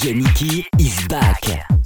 DJ Nicky is back.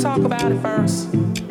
talk about it first.